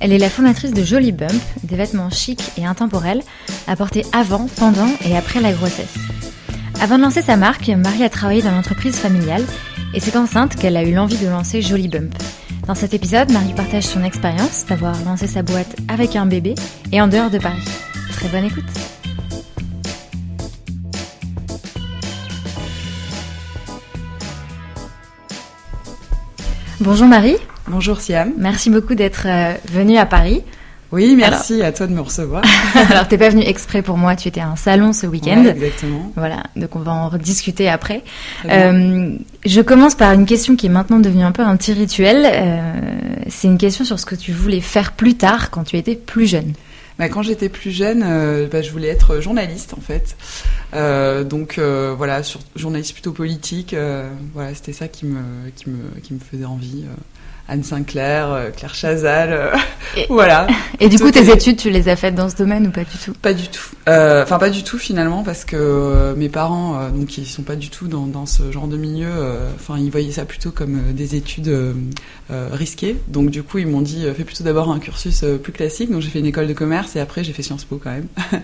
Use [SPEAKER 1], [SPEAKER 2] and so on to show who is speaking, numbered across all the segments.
[SPEAKER 1] Elle est la fondatrice de Jolie Bump, des vêtements chics et intemporels à porter avant, pendant et après la grossesse. Avant de lancer sa marque, Marie a travaillé dans l'entreprise familiale et c'est enceinte qu'elle a eu l'envie de lancer Jolie Bump. Dans cet épisode, Marie partage son expérience d'avoir lancé sa boîte avec un bébé et en dehors de Paris. Très bonne écoute. Bonjour Marie.
[SPEAKER 2] Bonjour Siam.
[SPEAKER 1] Merci beaucoup d'être euh, venue à Paris.
[SPEAKER 2] Oui, merci à toi de me recevoir.
[SPEAKER 1] Alors, t'es pas venue exprès pour moi, tu étais à un salon ce week-end.
[SPEAKER 2] Ouais, exactement.
[SPEAKER 1] Voilà, donc on va en rediscuter après. Euh, je commence par une question qui est maintenant devenue un peu un petit rituel. Euh, c'est une question sur ce que tu voulais faire plus tard quand tu étais plus jeune.
[SPEAKER 2] Bah, quand j'étais plus jeune, euh, bah, je voulais être journaliste en fait. Euh, donc euh, voilà, sur, journaliste plutôt politique. voilà, c'était ça qui me, qui me, qui me faisait envie. Anne Sinclair, euh, Claire Chazal, euh,
[SPEAKER 1] Et-
[SPEAKER 2] voilà.
[SPEAKER 1] Et du coup, tes études, tu les as faites dans ce domaine ou pas du tout?
[SPEAKER 2] Pas du tout. Euh, Enfin, pas du tout finalement, parce que mes parents, donc ils sont pas du tout dans, dans ce genre de milieu. Enfin, ils voyaient ça plutôt comme des études risquées. Donc du coup, ils m'ont dit, fais plutôt d'abord un cursus plus classique. Donc j'ai fait une école de commerce et après j'ai fait Sciences Po quand même,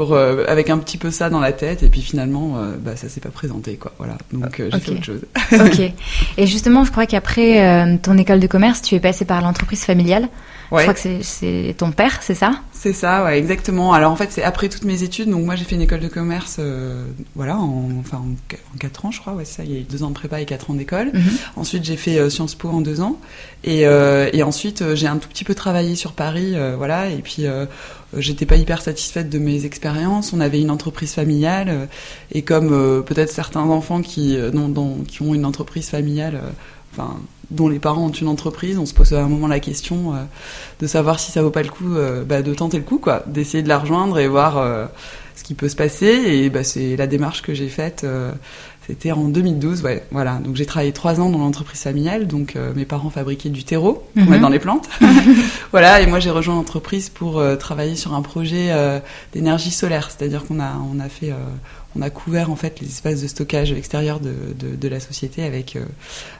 [SPEAKER 2] pour euh, avec un petit peu ça dans la tête. Et puis finalement, euh, bah, ça s'est pas présenté quoi. Voilà. Donc euh, j'ai
[SPEAKER 1] Ok.
[SPEAKER 2] fait autre chose.
[SPEAKER 1] Ok. Et justement, je crois qu'après euh, ton école de commerce, tu es passé par l'entreprise familiale. Je
[SPEAKER 2] Ouais.
[SPEAKER 1] crois que c'est- ton père, c'est ça?
[SPEAKER 2] C'est ça, ouais, exactement. Alors en fait, c'est après toutes mes études. Donc moi, j'ai fait une école de commerce, voilà, en, enfin en, en quatre ans, je crois. Ouais, ça. Il y a eu deux ans de prépa et quatre ans d'école.
[SPEAKER 1] Mhm.
[SPEAKER 2] Ensuite, j'ai fait Sciences Po en deux ans. Et, et ensuite, j'ai un tout petit peu travaillé sur Paris, voilà. Et puis, j'étais pas hyper satisfaite de mes expériences. On avait une entreprise familiale. euh, et comme euh, peut-être certains enfants qui, euh, dont- qui ont une entreprise familiale, euh, enfin, dont les parents ont une entreprise, on se pose à un moment la question euh, de savoir si ça vaut pas le coup euh, bah, de tenter le coup, quoi. D'essayer de la rejoindre et voir euh, ce qui peut se passer. Et bah, c'est la démarche que j'ai faite. C'était en 2012, ouais, voilà. Donc j'ai travaillé trois ans dans l'entreprise familiale. Donc euh, mes parents fabriquaient du terreau qu'on
[SPEAKER 1] Mhm.
[SPEAKER 2] dans les plantes. voilà, et moi j'ai rejoint l'entreprise pour euh, travailler sur un projet euh, d'énergie solaire, c'est-à-dire qu'on a on a fait on a couvert en fait les espaces de stockage extérieurs de, de, de la société avec euh,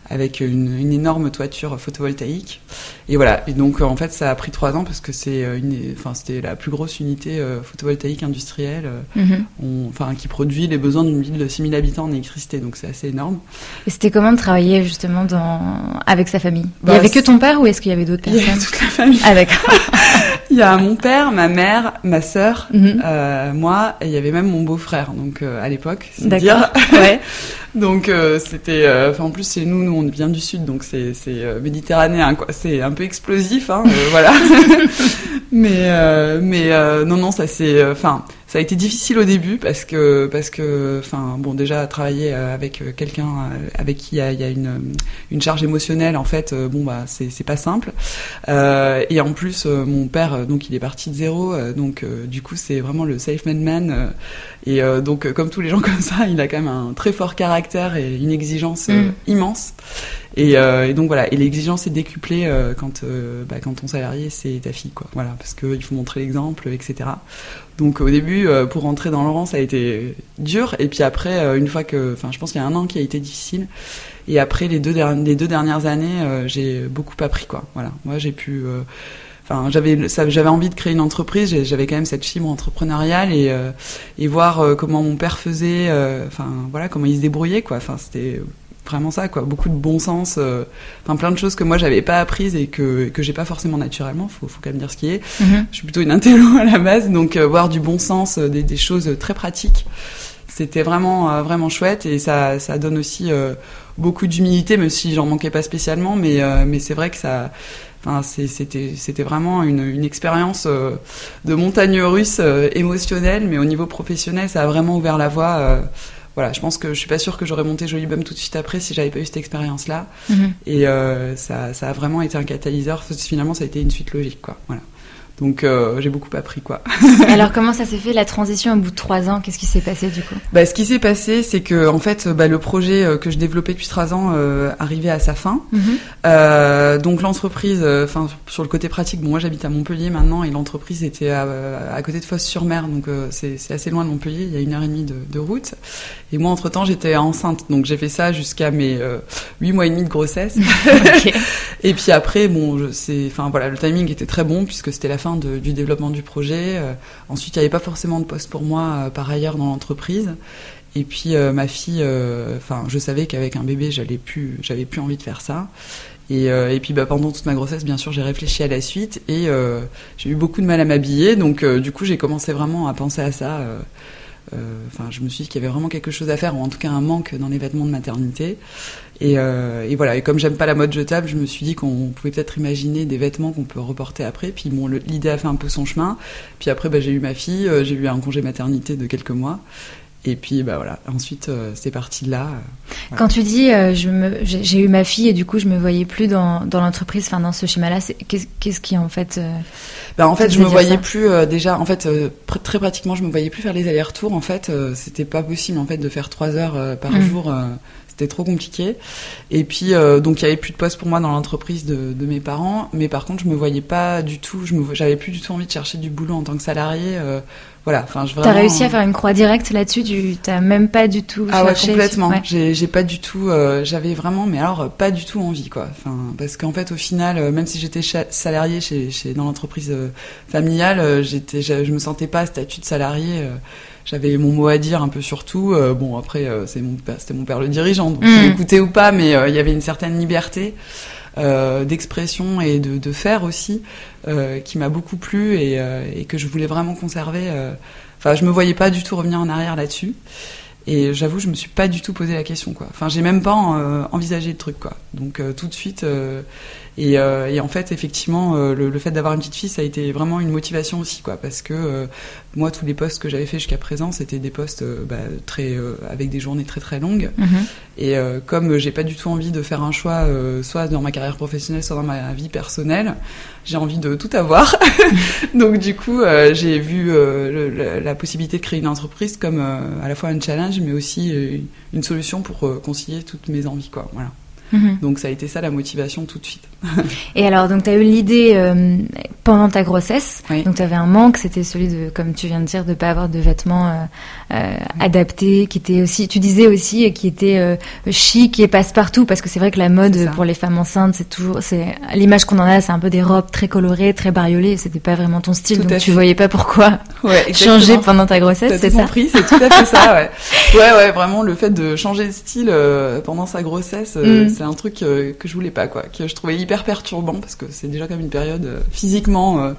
[SPEAKER 2] avec une, une énorme toiture photovoltaïque. Et voilà. Et donc euh, en fait ça a pris trois ans parce que c'est euh, une enfin c'était la plus grosse unité euh, photovoltaïque industrielle.
[SPEAKER 1] Mhm.
[SPEAKER 2] on- enfin qui produit les besoins d'une ville de 6000 habitants en électricité, donc c'est assez énorme.
[SPEAKER 1] Et c'était comment de travailler justement dans... avec sa famille? Il
[SPEAKER 2] Bah,
[SPEAKER 1] y avait que ton père ou est-ce qu'il y avait d'autres
[SPEAKER 2] Il
[SPEAKER 1] personnes?
[SPEAKER 2] toute la famille.
[SPEAKER 1] Ah d'accord.
[SPEAKER 2] Il y a mon père, ma mère, ma sœur,
[SPEAKER 1] Mhm.
[SPEAKER 2] euh, moi, et il y avait même mon beau-frère, donc euh, à l'époque, c'est dire.
[SPEAKER 1] ouais.
[SPEAKER 2] Donc euh, c'était, enfin en plus c'est nous, nous on vient du sud, donc c'est c'est méditerranéen quoi. C'est un peu explosif, hein, voilà. mais mais non non ça c'est, enfin ça a été difficile au début parce que parce que enfin bon déjà travailler euh, avec euh, quelqu'un euh, avec qui il y a, il y a une une charge émotionnelle en fait bon bah c'est c'est pas simple Euh, et en plus mon père donc il est parti de zéro donc du coup c'est vraiment le safe man man et donc comme tous les gens comme ça il a quand même un très fort caractère et une exigence
[SPEAKER 1] Mm.
[SPEAKER 2] immense et, euh, et donc voilà et l'exigence est décuplée euh, quand euh, bah, quand ton salarié c'est ta fille quoi. Voilà parce que il faut montrer l'exemple etc donc au début pour rentrer dans rang ça a été dur. Et puis après une fois que enfin je pense qu'il y a un an qui a été difficile. Et après les deux dernières années j'ai beaucoup appris quoi. Voilà. Moi j'ai pu Enfin, j'avais envie de créer une entreprise, j'avais quand même cette fibre entrepreneuriale et et voir comment mon père faisait, enfin voilà comment il se débrouillait quoi. Enfin vraiment ça quoi, beaucoup de bon sens, euh, enfin plein de choses que moi j'avais pas apprises et que que j'ai pas forcément naturellement. Faut faut quand même dire ce qui est.
[SPEAKER 1] Mhm.
[SPEAKER 2] Je suis plutôt une intello à la base, donc euh, voir du bon sens, euh, des, des choses très pratiques, c'était vraiment euh, vraiment chouette et ça ça donne aussi euh, beaucoup d'humilité, même si j'en manquais pas spécialement, mais euh, mais c'est vrai que ça Enfin, c'est- c'était c'était vraiment une, une expérience euh, de montagne russe euh, émotionnelle, mais au niveau professionnel, ça a vraiment ouvert la voie. Voilà, je pense que je suis pas sûre que j'aurais monté Jolie Bum tout de suite après si j'avais pas eu cette expérience-là.
[SPEAKER 1] Mhm.
[SPEAKER 2] Et euh, ça, ça a vraiment été un catalyseur. Finalement, ça a été une suite logique, quoi. Voilà. Donc euh, j'ai beaucoup appris quoi.
[SPEAKER 1] Alors comment ça s'est fait la transition au bout de trois ans? Qu'est-ce qui s'est passé du coup?
[SPEAKER 2] Bah, Ce qui s'est passé, c'est que en fait, bah, le projet euh, que je développais depuis trois ans euh, arrivait à sa fin.
[SPEAKER 1] Mhm.
[SPEAKER 2] Euh, donc l'entreprise, enfin sur le côté pratique, bon, moi j'habite à Montpellier maintenant et l'entreprise était à, à, côté de Fosse-sur-Mer, donc c'est assez loin de Montpellier, il y a une heure et demie de, de route. Et moi entre temps j'étais enceinte, donc j'ai fait ça jusqu'à mes huit mois et demi de grossesse. Et puis après, bon, enfin voilà, le timing était très bon puisque c'était la fin du développement du projet. Euh, ensuite, il n'y avait pas forcément de poste pour moi euh, par ailleurs dans l'entreprise. Et puis euh, ma fille, enfin, je savais qu'avec un bébé, j'allais plus, j'avais plus envie de faire ça. Et, puis bah, pendant toute ma grossesse, bien sûr, j'ai réfléchi à la suite et j'ai eu beaucoup de mal à m'habiller. Donc du coup, j'ai commencé vraiment à penser à ça. Euh, Enfin, je me suis dit qu'il y avait vraiment quelque chose à faire, ou en tout cas un manque dans les vêtements de maternité. Et, euh, et voilà. Et comme j'aime pas la mode jetable, je me suis dit qu'on pouvait peut-être imaginer des vêtements qu'on peut reporter après. Puis bon, l'idée a fait un peu son chemin. Puis après, bah, j'ai eu ma fille, euh, j'ai eu un congé maternité de quelques mois. Et puis bah voilà. Ensuite, euh, c'est parti de là.
[SPEAKER 1] Quand tu dis euh, j'ai eu ma fille et du coup je me voyais plus dans, dans l'entreprise, enfin dans ce schéma-là, c'est- qu'est-ce qui en fait euh,
[SPEAKER 2] Bah, en fait, je me voyais plus euh, déjà. En fait, euh, pr- très pratiquement, je me voyais plus faire les allers-retours. En fait, euh, c'était pas possible en fait de faire trois heures euh, par
[SPEAKER 1] Mm.
[SPEAKER 2] jour. euh, c'était trop compliqué. Et puis, euh, donc, il y avait plus de poste pour moi dans l'entreprise de, de mes parents. Mais par contre, je me voyais pas du tout. Je j'avais plus du tout envie de chercher du boulot en tant que salarié. Voilà. Enfin, je
[SPEAKER 1] T'as
[SPEAKER 2] vraiment,
[SPEAKER 1] réussi à
[SPEAKER 2] euh,
[SPEAKER 1] faire une croix directe là-dessus Tu t'as même pas du tout
[SPEAKER 2] ah ouais, complètement.
[SPEAKER 1] Ouais.
[SPEAKER 2] J'ai, pas du tout, euh, j'avais vraiment, mais alors pas du tout envie, quoi. Enfin, parce qu'en fait, au final, euh, même si j'étais salarié chez, chez dans l'entreprise euh, familiale, j'étais, je, me sentais pas à statut de salarié. euh, j'avais mon mot à dire un peu sur tout. Bon, après, c'est mon, père- c'était mon père le dirigeant, donc
[SPEAKER 1] Mm.
[SPEAKER 2] il écoutait ou pas, mais il y avait une certaine liberté. Euh, d'expression et de, faire aussi euh, qui m'a beaucoup plu et, euh, et que je voulais vraiment conserver enfin je me voyais pas du tout revenir en arrière là-dessus. Et j'avoue je me suis pas du tout posé la question quoi. Enfin j'ai même pas envisagé le truc quoi. Donc tout de suite et, euh, et en fait effectivement euh, le, le fait d'avoir une petite fille ça a été vraiment une motivation aussi quoi parce que euh, moi tous les postes que j'avais fait jusqu'à présent c'était des postes bah, très euh, avec des journées très très longues
[SPEAKER 1] Mhm.
[SPEAKER 2] et euh, comme j'ai pas du tout envie de faire un choix, euh, soit dans ma carrière professionnelle, soit dans ma vie personnelle, j'ai envie de tout avoir. Donc du coup, euh, j'ai vu euh, le- la possibilité de créer une entreprise comme euh, à la fois un challenge, mais aussi une solution pour concilier toutes mes envies, quoi. Voilà.
[SPEAKER 1] Mhm.
[SPEAKER 2] Donc ça a été ça la motivation tout de suite.
[SPEAKER 1] Et alors, donc, tu as eu l'idée euh, pendant ta grossesse.
[SPEAKER 2] Oui.
[SPEAKER 1] Donc, tu avais un manque, c'était celui de, comme tu viens de dire, de pas avoir de vêtements euh, euh, adaptés, qui étaient aussi, tu disais aussi, qui étaient chic et passe-partout, parce que c'est vrai que la mode pour les femmes enceintes, c'est toujours, c'est l'image qu'on en a, c'est un peu des robes très colorées, très bariolées. C'était pas vraiment ton style,
[SPEAKER 2] Tout
[SPEAKER 1] donc tu voyais pas pourquoi
[SPEAKER 2] Ouais,
[SPEAKER 1] changer pendant ta grossesse, c'est ça
[SPEAKER 2] compris, c'est tout à fait ça, ouais. Ouais, ouais, vraiment, le fait de changer de style pendant sa grossesse,
[SPEAKER 1] Mm.
[SPEAKER 2] C'est un truc euh, que je voulais pas, quoi, que je trouvais hyper perturbant, parce que c'est déjà comme une période euh, physiquement, euh,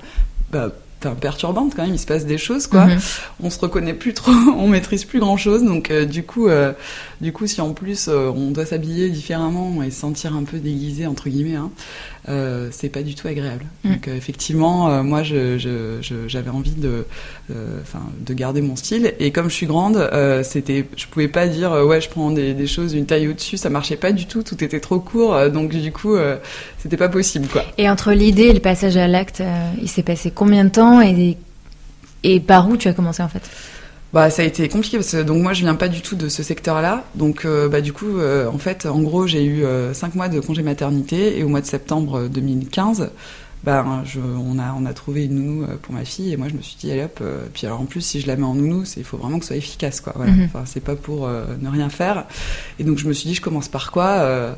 [SPEAKER 2] bah, perturbante quand même, il se passe des choses, quoi.
[SPEAKER 1] Mhm.
[SPEAKER 2] On se reconnaît plus trop, on maîtrise plus grand chose, donc euh, du coup, euh, du coup, si en plus euh, on doit s'habiller différemment et se sentir un peu déguisé entre guillemets, hein, euh, c'est pas du tout agréable.
[SPEAKER 1] Mm.
[SPEAKER 2] Donc euh, effectivement, euh, moi, je, je, je- j'avais envie de, de garder mon style. Et comme je suis grande, c'était, je pouvais pas dire ouais, je prends des, des choses une taille au-dessus, ça marchait pas du tout, tout était trop court, donc du coup, c'était pas possible quoi.
[SPEAKER 1] Et entre l'idée et le passage à l'acte, il s'est passé combien de temps et, et par où tu as commencé en fait?
[SPEAKER 2] Bah, ça a été compliqué parce que donc moi je viens pas du tout de ce secteur-là, donc euh, bah du coup euh, en fait en gros j'ai eu euh, cinq mois de congé maternité et au mois de septembre 2015, bah je, on a on a trouvé une nounou euh, pour ma fille et moi je me suis dit allez hop euh, puis alors en plus si je la mets en nounou c'est il faut vraiment que ce soit efficace quoi. Voilà.
[SPEAKER 1] Mhm.
[SPEAKER 2] enfin c'est pas pour euh, ne rien faire. Et donc je me suis dit je commence par quoi euh,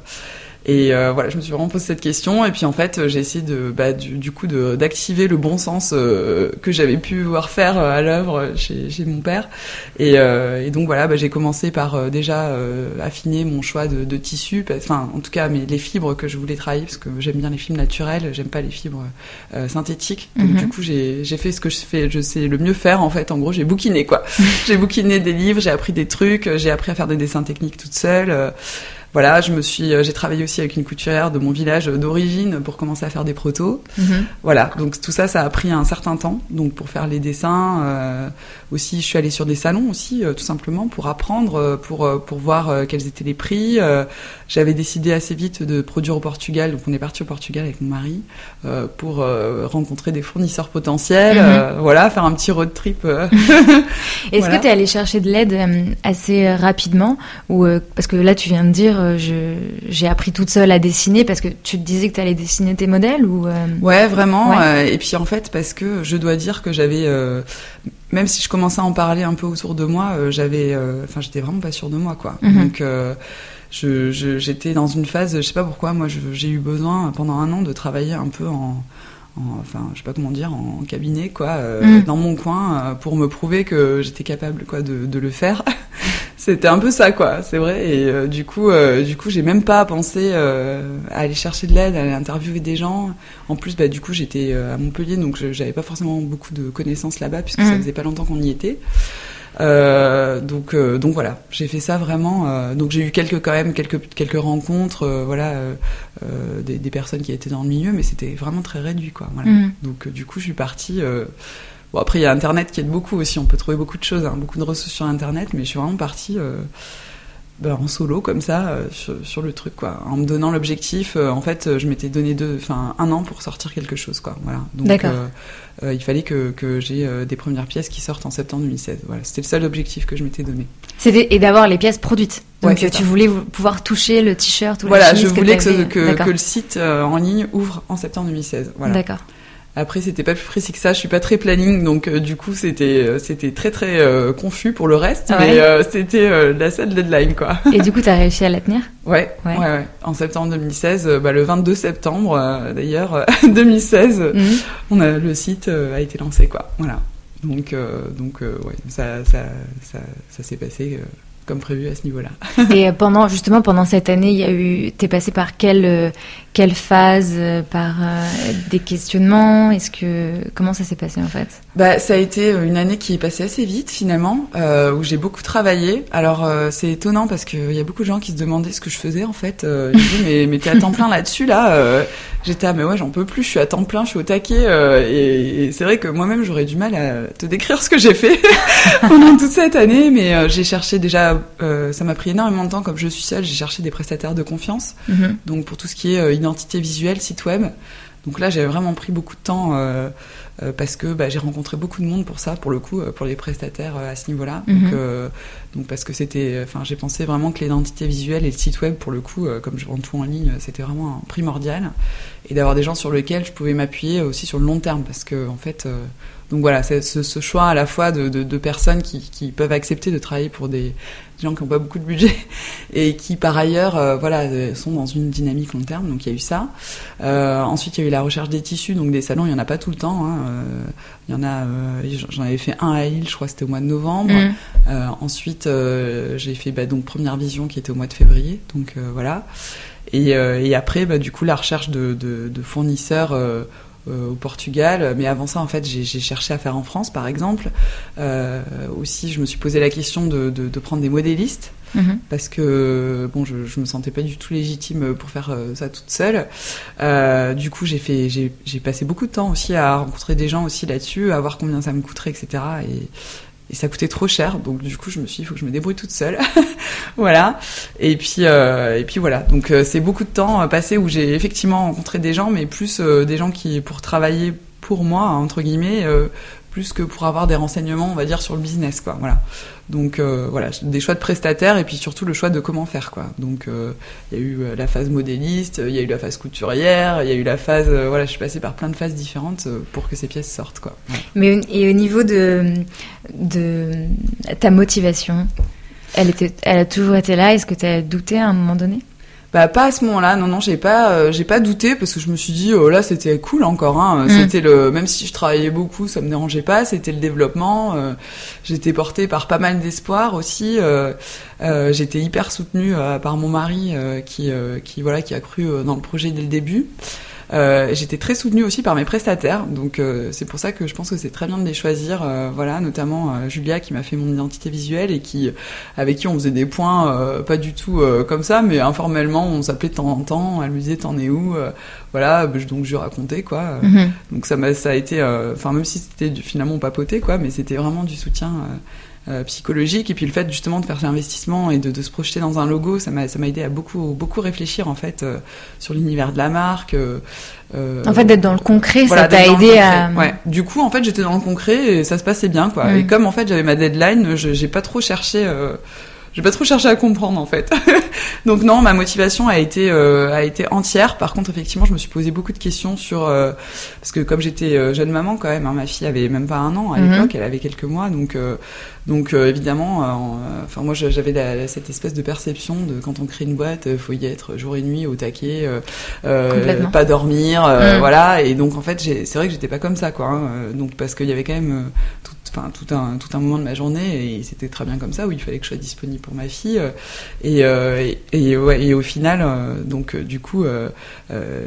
[SPEAKER 2] et euh, voilà, je me suis vraiment posé cette question. Et puis en fait, j'ai essayé de, bah, du, du coup, d'activer le bon sens euh, que j'avais pu voir faire euh, à l'œuvre chez, chez mon père. Et, euh, et donc voilà, bah, j'ai commencé par euh, déjà euh, affiner mon choix de, de tissu. Enfin, en tout cas, mais les fibres que je voulais travailler, parce que j'aime bien les fibres naturelles, j'aime pas les fibres euh, synthétiques. Donc
[SPEAKER 1] Mhm.
[SPEAKER 2] du coup, j'ai j'ai fait ce que je fais, je sais le mieux faire. En fait, en gros, j'ai bouquiné quoi. j'ai bouquiné des livres, j'ai appris des trucs, j'ai appris à faire des dessins techniques toute seule. Euh, voilà, je me suis, j'ai travaillé aussi avec une couturière de mon village d'origine pour commencer à faire des protos.
[SPEAKER 1] Mhm.
[SPEAKER 2] Voilà, donc tout ça, ça a pris un certain temps. Donc pour faire les dessins, aussi, je suis allée sur des salons aussi, tout simplement pour apprendre, pour pour voir quels étaient les prix. J'avais décidé assez vite de produire au Portugal, donc on est parti au Portugal avec mon mari pour rencontrer des fournisseurs potentiels.
[SPEAKER 1] Mhm.
[SPEAKER 2] voilà, faire un petit road trip.
[SPEAKER 1] Est-ce
[SPEAKER 2] Voilà.
[SPEAKER 1] que tu es allé chercher de l'aide euh, assez euh, rapidement ou euh, parce que là tu viens de dire euh, j'ai appris toute seule à dessiner parce que tu te disais que tu allais dessiner tes modèles ou euh,
[SPEAKER 2] Ouais, vraiment.
[SPEAKER 1] Ouais.
[SPEAKER 2] euh, et puis en fait, parce que je dois dire que j'avais, même si je commençais à en parler un peu autour de moi, j'avais, enfin, j'étais vraiment pas sûre de moi, quoi.
[SPEAKER 1] Mhm.
[SPEAKER 2] Donc, j'étais dans une phase, je sais pas pourquoi, moi, j'ai eu besoin pendant un an de travailler un peu en, en- enfin, je sais pas comment dire, en cabinet, quoi, euh,
[SPEAKER 1] Mhm.
[SPEAKER 2] dans mon coin, euh, pour me prouver que j'étais capable, quoi, de, de le faire. C'était un peu ça, quoi. C'est vrai. Et euh, du coup, euh, du coup, j'ai même pas pensé euh, à aller chercher de l'aide, à aller interviewer des gens. En plus, bah, du coup, j'étais euh, à Montpellier, donc je- j'avais pas forcément beaucoup de connaissances là-bas, puisque ça
[SPEAKER 1] Mhm.
[SPEAKER 2] faisait pas longtemps qu'on y était. Euh, donc, euh, donc voilà, j'ai fait ça vraiment. euh, donc j'ai eu quelques quand même quelques quelques rencontres, euh, voilà, des, des personnes qui étaient dans le milieu, mais c'était vraiment très réduit, quoi. Voilà.
[SPEAKER 1] Mhm.
[SPEAKER 2] Donc du coup, je suis partie. Bon après, il y a Internet qui aide beaucoup aussi. On peut trouver beaucoup de choses, hein, beaucoup de ressources sur Internet, mais je suis vraiment partie. euh, ben, en solo comme ça euh, sur, sur le truc quoi en me donnant l'objectif euh, en fait je m'étais donné deux enfin un an pour sortir quelque chose quoi voilà donc il fallait que, que j'ai des premières pièces qui sortent en septembre 2016 voilà c'était le seul objectif que je m'étais donné
[SPEAKER 1] c'était et d'avoir les pièces produites. Donc tu
[SPEAKER 2] ça.
[SPEAKER 1] voulez vou- pouvoir toucher le t-shirt ou
[SPEAKER 2] voilà je voulais que, que, le site en ligne ouvre en septembre 2016 voilà
[SPEAKER 1] D'accord.
[SPEAKER 2] Après, c'était pas plus précis que ça. Je suis pas très planning, donc euh, du coup, c'était euh, c'était très très euh, confus pour le reste,
[SPEAKER 1] Ouais.
[SPEAKER 2] mais c'était la seule deadline, quoi.
[SPEAKER 1] Et du coup, tu as réussi à la tenir?
[SPEAKER 2] Ouais,
[SPEAKER 1] Ouais.
[SPEAKER 2] ouais, ouais. En septembre 2016, euh, bah, le 22 septembre, d'ailleurs, euh, 2016, euh,
[SPEAKER 1] Mhm.
[SPEAKER 2] on a le site a été lancé, quoi. Voilà. Donc donc ouais, ça ça ça, ça s'est passé comme prévu à ce niveau-là.
[SPEAKER 1] Et euh, pendant justement pendant cette année, il y a eu t'es passé par quelle euh, quelle phase euh, par euh, des questionnements? Est-ce que comment ça s'est passé en fait?
[SPEAKER 2] Bah, ça a été une année qui est passée assez vite finalement, euh, où j'ai beaucoup travaillé. Alors euh, c'est étonnant parce qu'il y a beaucoup de gens qui se demandaient ce que je faisais en fait. Euh, ils me disaient mais, mais t'es à temps plein là-dessus là euh, J'étais ah mais ouais j'en peux plus, je suis à temps plein, je suis au taquet. euh, et et c'est vrai que moi-même j'aurais du mal à te décrire ce que j'ai fait pendant toute cette année, mais euh, j'ai cherché déjà, euh, ça m'a pris énormément de temps comme je suis seule, j'ai cherché des prestataires de confiance.
[SPEAKER 1] Mhm.
[SPEAKER 2] Donc pour tout ce qui est euh, identité visuelle, site web. Donc là, j'ai vraiment pris beaucoup de temps euh, parce que bah, j'ai rencontré beaucoup de monde pour ça, pour le coup, euh, pour les prestataires euh, à ce niveau-là.
[SPEAKER 1] Mhm.
[SPEAKER 2] Donc, euh, donc parce que c'était, enfin, j'ai pensé vraiment que l'identité visuelle et le site web, pour le coup, euh, comme je vends tout en ligne, euh, c'était vraiment primordial. Et d'avoir des gens sur lesquels je pouvais m'appuyer aussi sur le long terme, parce que en fait, euh, donc voilà, c'est ce, ce choix à la fois de, de, de personnes qui, qui peuvent accepter de travailler pour des, des gens qui n'ont pas beaucoup de budget et qui par ailleurs, euh, voilà, euh, sont dans une dynamique long terme. Donc il y a eu ça. Euh, ensuite, il y a eu la recherche des tissus, donc des salons, il y en a pas tout le temps. hein. Euh, Il y en a, euh, j'en avais fait un à Lille, je crois, que c'était au mois de novembre.
[SPEAKER 1] Mhm.
[SPEAKER 2] Euh, ensuite, euh, j'ai fait bah, donc première vision qui était au mois de février, donc euh, voilà. Et, euh, et après, bah, du coup, la recherche de, de, de fournisseurs euh, euh, au Portugal. Mais avant ça, en fait, j'ai j'ai cherché à faire en France, par exemple. Euh, aussi, je me suis posé la question de, de, de prendre des modélistes
[SPEAKER 1] Mhm.
[SPEAKER 2] parce que bon, je, je me sentais pas du tout légitime pour faire euh, ça toute seule. Euh, du coup, j'ai fait, j'ai passé beaucoup de temps aussi à rencontrer des gens aussi là-dessus, à voir combien ça me coûterait, etc. Et, ça coûtait trop cher, donc du coup, je me suis dit, faut que je me débrouille toute seule. voilà. Et puis, euh, et puis voilà. Donc, c'est beaucoup de temps passé où j'ai effectivement rencontré des gens, mais plus des gens qui, pour travailler pour moi, entre guillemets, plus que pour avoir des renseignements, on va dire, sur le business, quoi. Voilà. Donc euh, voilà, des choix de prestataires et puis surtout le choix de comment faire, quoi. Donc euh, il y a eu euh, la phase modéliste, il y a eu la phase couturière, il y a eu la phase, voilà, je suis passée par plein de phases différentes pour que ces pièces sortent, quoi.
[SPEAKER 1] Mais et au niveau de de ta motivation, elle était elle a toujours été là. Est-ce que tu as douté à un moment donné?
[SPEAKER 2] Bah pas à ce moment-là, non non, j'ai pas euh, j'ai pas douté parce que je me suis dit oh là c'était cool encore hein,
[SPEAKER 1] Mm.
[SPEAKER 2] c'était le même si je travaillais beaucoup, ça me dérangeait pas, c'était le développement, euh, j'étais portée par pas mal d'espoir aussi, euh, euh, j'étais hyper soutenue euh, par mon mari euh, qui euh, qui voilà qui a cru dans le projet dès le début. J'étais très soutenue aussi par mes prestataires, donc c'est pour ça que je pense que c'est très bien de les choisir. voilà, notamment Julia qui m'a fait mon identité visuelle et qui avec qui on faisait des points pas du tout comme ça, mais informellement on s'appelait de temps en temps. Elle me disait t'en es où Voilà, donc je racontais quoi. Mhm. Donc ça m'a ça a été, enfin même si c'était finalement papoté quoi, mais c'était vraiment du soutien. Euh, psychologique. Et puis le fait justement de faire l'investissement et de, de, se projeter dans un logo ça m'a ça m'a aidé à beaucoup beaucoup réfléchir en fait euh, sur l'univers de la marque euh,
[SPEAKER 1] en fait d'être dans le concret ça t'a aidé à
[SPEAKER 2] ouais. Du coup en fait j'étais dans le concret et ça se passait bien quoi. Et comme en fait j'avais ma deadline j'ai pas trop cherché j'ai pas trop cherché à comprendre en fait. Donc non, ma motivation a été euh, a été entière. Par contre, effectivement, je me suis posé beaucoup de questions sur euh, parce que comme j'étais euh, jeune maman quand même, hein, ma fille avait même pas un an à mhm. l'époque, elle avait quelques mois, donc donc évidemment, enfin moi j'avais cette espèce de perception de quand on crée une boîte, faut y être jour et nuit au taquet, pas dormir, mhm. voilà. Et donc en fait, c'est vrai que j'étais pas comme ça quoi. Hein, donc parce qu'il y avait quand même tout enfin tout un tout un moment de ma journée et c'était très bien comme ça où il fallait que je sois disponible pour ma fille et euh, et, ouais, et au final euh, donc euh, du coup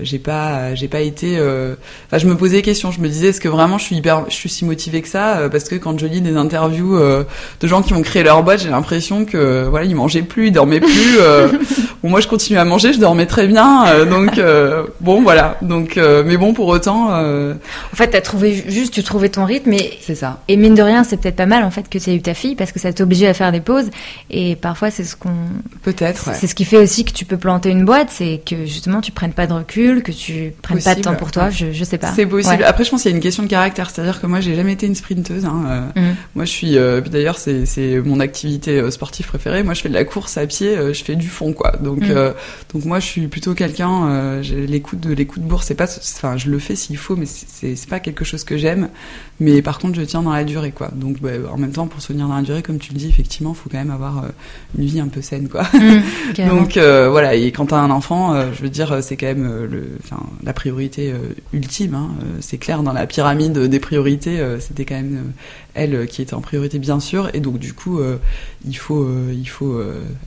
[SPEAKER 2] j'ai pas j'ai pas été enfin je me posais des questions je me disais est-ce que vraiment je suis hyper je suis si motivée que ça parce que quand je lis des interviews de gens qui ont créé leur boîte j'ai l'impression que voilà ils mangeaient plus ils dormaient plus bon moi je continue à manger je dormais très bien donc bon voilà donc mais bon pour autant
[SPEAKER 1] en fait t'as trouvé juste tu trouvais ton rythme et
[SPEAKER 2] c'est ça.
[SPEAKER 1] et mine de rien, c'est peut-être pas mal en fait que tu aies eu ta fille parce que ça t'oblige à faire des pauses. Et parfois, c'est ce qu'on.
[SPEAKER 2] Peut-être.
[SPEAKER 1] C'est ce qui fait aussi que tu peux planter une boîte, c'est que justement tu prennes pas de recul, que tu prennes pas de temps pour toi. Je, je sais pas.
[SPEAKER 2] C'est possible. Après, je pense qu'il y a une question de caractère, c'est-à-dire que moi, j'ai jamais été une sprinteuse. Hein. Euh, mm. Moi, je suis. Euh, d'ailleurs, c'est mon activité euh, sportive préférée. Moi, je fais de la course à pied. je fais du fond, quoi. Donc, mm. donc moi, je suis plutôt quelqu'un. les coups de de bourse, c'est pas. Enfin, je le fais s'il faut, mais c'est pas quelque chose que j'aime. Mais par contre, je tiens dans la durée, quoi. Donc, bah, en même temps, pour se tenir dans la durée, comme tu le dis, effectivement, il faut quand même avoir euh, une vie un peu saine, quoi. Mmh, Donc, euh, voilà. Et quand t'as un enfant, euh, je veux dire, c'est quand même le, la priorité ultime. Hein. c'est clair, dans la pyramide des priorités, c'était quand même elle qui était en priorité, bien sûr. Et donc, du coup, il faut, il faut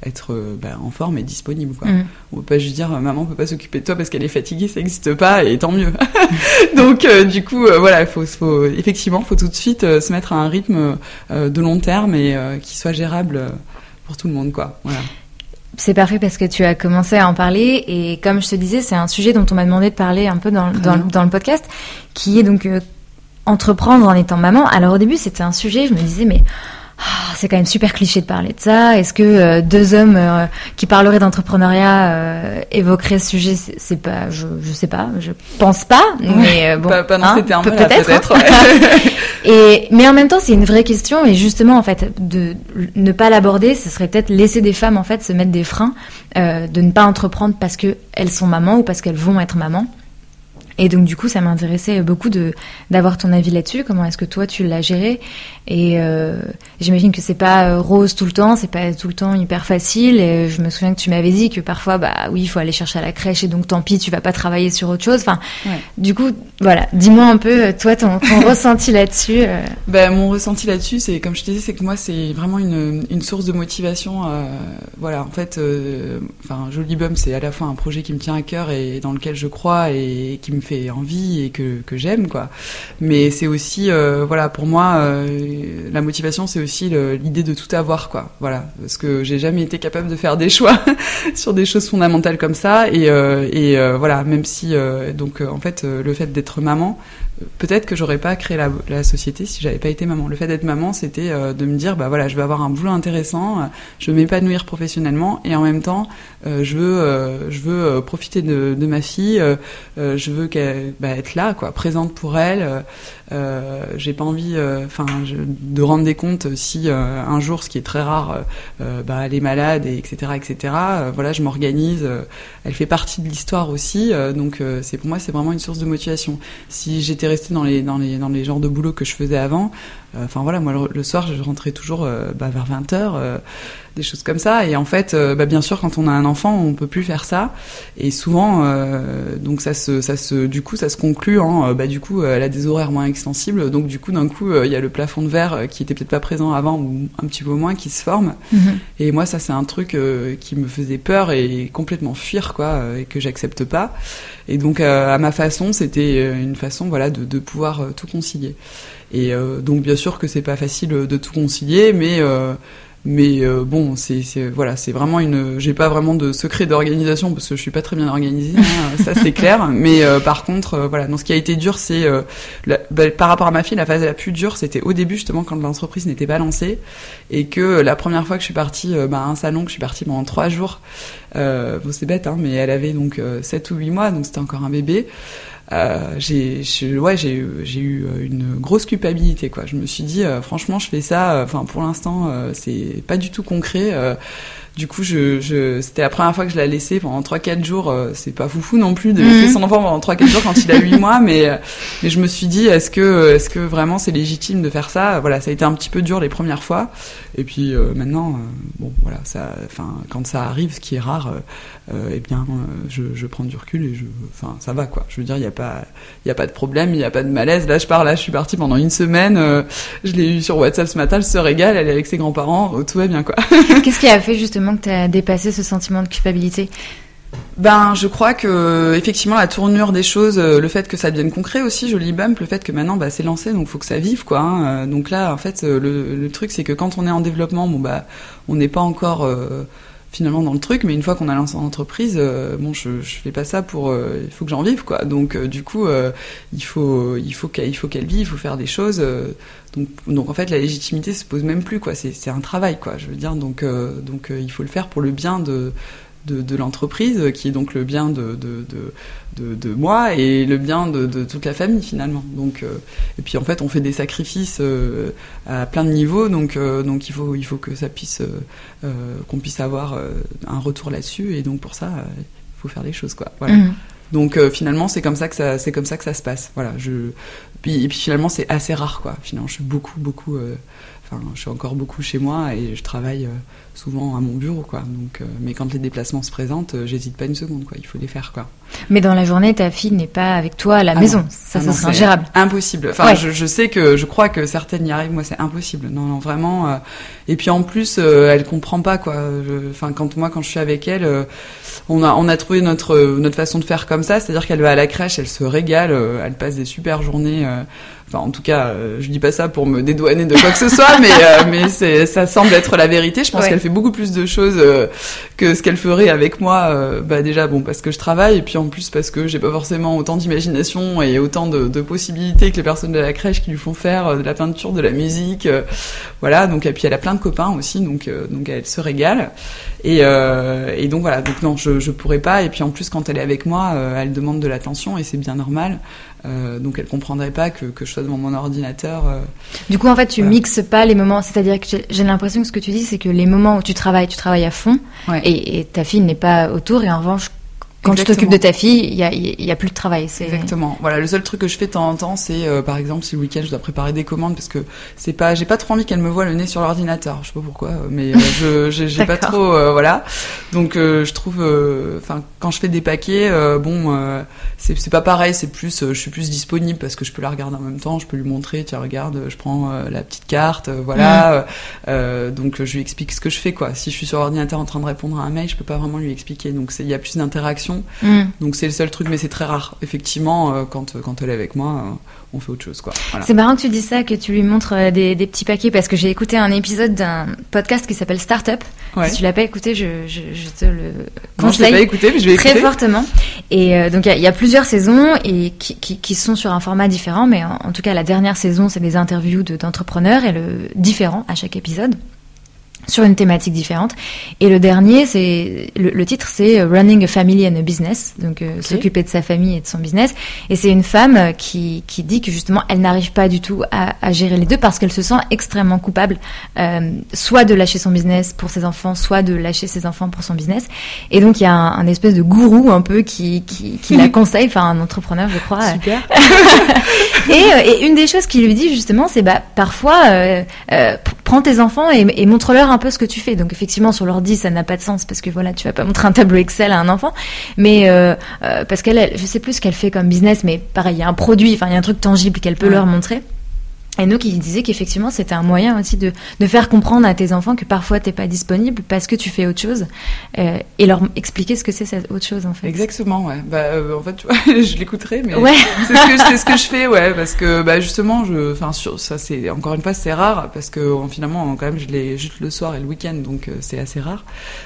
[SPEAKER 2] être bah, en forme et disponible, quoi. Mmh. On peut pas juste dire, maman peut pas s'occuper de toi parce qu'elle est fatiguée, ça n'existe pas, et tant mieux. Donc, du coup, voilà, il faut, faut effectivement, faut tout de suite se mettre à un rythme euh, de long terme et euh, qui soit gérable euh, pour tout le monde, quoi. Voilà.
[SPEAKER 1] C'est parfait parce que tu as commencé à en parler et comme je te disais, c'est un sujet dont on m'a demandé de parler un peu dans, dans, le podcast, qui est donc entreprendre en étant maman. Alors au début, c'était un sujet, je me disais, mais ah, c'est quand même super cliché de parler de ça. Est-ce que euh, deux hommes euh, qui parleraient d'entrepreneuriat euh, évoqueraient ce sujet? C'est pas, je, je sais pas, je pense pas. Mais bon,
[SPEAKER 2] pas, pas dans hein, peut-être.
[SPEAKER 1] Hein. et mais en même temps, c'est une vraie question. Et justement, en fait, de ne pas l'aborder, ce serait peut-être laisser des femmes en fait se mettre des freins, de ne pas entreprendre parce que elles sont mamans ou parce qu'elles vont être mamans. Et donc du coup, ça m'intéressait beaucoup de d'avoir ton avis là-dessus. Comment est-ce que toi tu l'as géré? Et euh, j'imagine que c'est pas euh, rose tout le temps, c'est pas tout le temps hyper facile. Et je me souviens que tu m'avais dit que parfois, bah oui, il faut aller chercher à la crèche et donc tant pis, tu vas pas travailler sur autre chose. Enfin, du coup, voilà. Dis-moi un peu euh, toi ton, ton ressenti là-dessus.
[SPEAKER 2] Ben mon ressenti là-dessus, c'est comme je te disais, c'est que moi c'est vraiment une, une source de motivation. voilà, en fait, enfin, Jolie Bum, c'est à la fois un projet qui me tient à cœur et dans lequel je crois et qui me fait envie et que, que j'aime quoi. Mais c'est aussi euh, voilà pour moi euh, la motivation c'est aussi l'idée de tout avoir quoi. Voilà. Parce que j'ai jamais été capable de faire des choix sur des choses fondamentales comme ça. Et, euh, et voilà même si donc en fait le fait d'être maman peut-être que j'aurais pas créé la, société si j'avais pas été maman. Le fait d'être maman, c'était euh, de me dire bah voilà, je vais avoir un boulot intéressant, euh, je veux m'épanouir professionnellement et en même temps, euh, je veux je veux profiter de, ma fille, je veux qu'elle bah, être là quoi, présente pour elle. j'ai pas envie enfin de rendre des comptes si un jour, ce qui est très rare, bah elle est malade et etc etc. voilà, je m'organise. elle fait partie de l'histoire aussi, donc c'est pour moi c'est vraiment une source de motivation. Si j'étais dans les, dans, les, dans les genres de boulot que je faisais avant, Enfin voilà, moi le, soir, je rentrais toujours bah, vers 20h des choses comme ça. Et en fait, euh, bah, bien sûr, quand on a un enfant, on peut plus faire ça. Et souvent, euh, donc ça se, ça se, du coup, ça se conclut en, euh, bah, du coup, elle a des horaires moins extensibles. Donc du coup, d'un coup, il y a le plafond de verre qui était peut-être pas présent avant ou un petit peu moins qui se forme. Mhm. Et moi, ça, c'est un truc qui me faisait peur et complètement fuir, quoi, et que j'accepte pas. Et donc, à ma façon, c'était une façon, voilà, de, de pouvoir tout concilier. Et donc, bien sûr que c'est pas facile de tout concilier, mais mais euh, bon, c'est voilà, c'est vraiment une. J'ai pas vraiment de secret d'organisation parce que je suis pas très bien organisée, hein, ça c'est clair. Mais euh, par contre, euh, voilà, dans ce qui a été dur, c'est bah, par rapport à ma fille, la phase la plus dure, c'était au début justement quand l'entreprise n'était pas lancée et que la première fois que je suis partie bah, à un salon, que je suis partie pendant trois jours. bon, c'est bête, hein, mais elle avait donc 7 ou 8 mois, donc c'était encore un bébé. Euh, j'ai ouais eu euh, une grosse culpabilité quoi. Je me suis dit euh, franchement je fais ça enfin pour l'instant c'est pas du tout concret du coup, je, je c'était la première fois que je l'ai laissé pendant 3-4 jours. Euh, c'est pas foufou non plus de laisser mhm. son enfant pendant 3-4 jours quand il a 8 mois, mais, euh, mais je me suis dit, est-ce que, est-ce que vraiment c'est légitime de faire ça? Voilà, ça a été un petit peu dur les premières fois. Et puis euh, maintenant, bon, voilà, ça, enfin, quand ça arrive, ce qui est rare, eh bien, je, je, prends du recul et je, enfin, ça va quoi. Je veux dire, il n'y a pas, il y a pas de problème, il n'y a pas de malaise. Là, je pars, là, je suis partie pendant une semaine. je l'ai eu sur WhatsApp ce matin, elle se régale, elle est avec ses grands-parents, tout va bien quoi.
[SPEAKER 1] Qu'est-ce qui a fait justement que tu as dépassé ce sentiment de culpabilité
[SPEAKER 2] ben, je crois que effectivement la tournure des choses, euh, le fait que ça devienne concret aussi, joli bump, le fait que maintenant bah, c'est lancé, donc faut que ça vive quoi. Hein. Euh, donc là, en fait, euh, le, truc c'est que quand on est en développement, bon bah, on n'est pas encore finalement dans le truc, mais une fois qu'on a lancé l'entreprise, bon, je, je fais pas ça pour, il faut que j'en vive quoi. Donc du coup, il faut, il faut qu'elle, faut qu'elle vive, il faut faire des choses. Donc, donc en fait, la légitimité se pose même plus, quoi. C'est un travail, quoi. Je veux dire, donc, euh, donc euh, il faut le faire pour le bien de, de, de l'entreprise, qui est donc le bien de, de, de, de moi et le bien de, toute la famille finalement. Donc, euh, et puis en fait, on fait des sacrifices à plein de niveaux, donc, donc il, faut, il faut que ça puisse, qu'on puisse avoir un retour là-dessus, et donc pour ça, il faut faire des choses, quoi. Voilà. Mmh. Donc euh, finalement, c'est comme ça que ça, c'est comme ça que ça se passe. Voilà. Je, puis, et puis finalement, c'est assez rare, quoi. Finalement, je suis beaucoup, beaucoup. Euh, enfin, je suis encore beaucoup chez moi et je travaille euh, souvent à mon bureau, quoi. Donc, mais quand les déplacements se présentent, j'hésite pas une seconde, quoi. Il faut les faire, quoi.
[SPEAKER 1] Mais dans la journée, ta fille n'est pas avec toi à la ah maison. Ça, ça ah serait ingérable.
[SPEAKER 2] Impossible. Enfin, je, je, sais que je crois que certaines y arrivent. Moi, c'est impossible. Non, non, vraiment. et puis en plus, elle comprend pas, quoi. Enfin, quand moi, quand je suis avec elle on a, on a trouvé notre, notre façon de faire comme ça, c'est-à-dire qu'elle va à la crèche, elle se régale, euh, elle passe des super journées. Euh, enfin, en tout cas, euh, je dis pas ça pour me dédouaner de quoi que ce soit, mais, mais c'est, ça semble être la vérité. Je pense qu'elle fait beaucoup plus de choses que ce qu'elle ferait avec moi. bah déjà, bon, parce que je travaille, et puis en plus parce que j'ai pas forcément autant d'imagination et autant de, de, possibilités que les personnes de la crèche qui lui font faire de la peinture, de la musique, voilà. Donc, et puis elle a plein de copains aussi, donc, donc elle se régale. Et, et donc voilà. Donc non, je je, pourrais pas. Et puis en plus, quand elle est avec moi, euh, elle demande de l'attention et c'est bien normal. Euh, donc elle comprendrait pas que, que, je sois devant mon ordinateur. Euh.
[SPEAKER 1] du coup, en fait, tu mixes pas les moments. C'est-à-dire que j'ai l'impression que ce que tu dis, c'est que les moments où tu travailles, tu travailles à fond, et, et, ta fille n'est pas autour. Et en revanche, quand tu t'occupes de ta fille, il y a, y a, plus de travail.
[SPEAKER 2] Exactement. Voilà, le seul truc que je fais de temps en temps, c'est euh, par exemple si le week-end je dois préparer des commandes parce que c'est pas, j'ai pas trop envie qu'elle me voit le nez sur l'ordinateur. Je sais pas pourquoi, mais euh, je j'ai pas trop, euh, voilà. Donc je trouve, enfin quand je fais des paquets, bon, c'est pas pareil. C'est plus, je suis plus disponible parce que je peux la regarder en même temps, je peux lui montrer, tiens regarde, je prends la petite carte, voilà. Mm. donc je lui explique ce que je fais quoi. Si je suis sur l'ordinateur en train de répondre à un mail, je peux pas vraiment lui expliquer. Donc il y a plus d'interaction Mm. Donc c'est le seul truc, mais c'est très rare. Effectivement, euh, quand, quand elle est avec moi, euh, on fait autre chose. quoi.
[SPEAKER 1] C'est marrant que tu dis ça, que tu lui montres euh, des, des petits paquets, parce que j'ai écouté un épisode d'un podcast qui s'appelle Startup. Si tu l'as pas écouté, je, je, te le conseille.
[SPEAKER 2] Non, pas écouté, mais je vais
[SPEAKER 1] Très fortement. Et donc il y, a plusieurs saisons et qui, qui, qui, sont sur un format différent, mais en, tout cas la dernière saison, c'est des interviews d'entrepreneurs et le différent à chaque épisode sur une thématique différente. Et le dernier, c'est le, titre, c'est Running a Family and a Business, donc euh, s'occuper de sa famille et de son business. Et c'est une femme euh, qui, qui dit que justement, elle n'arrive pas du tout à, à, gérer les deux parce qu'elle se sent extrêmement coupable, euh, soit de lâcher son business pour ses enfants, soit de lâcher ses enfants pour son business. Et donc il y a un, espèce de gourou un peu qui, qui, qui la conseille, enfin un entrepreneur, je crois.
[SPEAKER 2] Super.
[SPEAKER 1] et, une des choses qu'il lui dit justement, c'est bah parfois prends tes enfants et, montre-leur un peu ce que tu fais. Donc effectivement sur l'ordi ça n'a pas de sens parce que voilà tu vas pas montrer un tableau Excel à un enfant, mais parce qu'elle, je sais plus ce qu'elle fait comme business, mais pareil il y a un produit, enfin il y a un truc tangible qu'elle peut leur montrer. Et donc, il disait qu'effectivement, c'était un moyen aussi de, de, faire comprendre à tes enfants que parfois, t'es pas disponible parce que tu fais autre chose euh, et leur expliquer ce que c'est cette autre chose, en fait.
[SPEAKER 2] Exactement, ouais. Bah, euh, en fait, tu vois, je l'écouterai, mais ouais. c'est ce, que, ce que je fais, ouais, parce que, bah, justement, je, enfin, ça, c'est, encore une fois, c'est rare parce que, finalement, quand même, je l'ai juste le soir et le week-end, donc euh, c'est assez rare.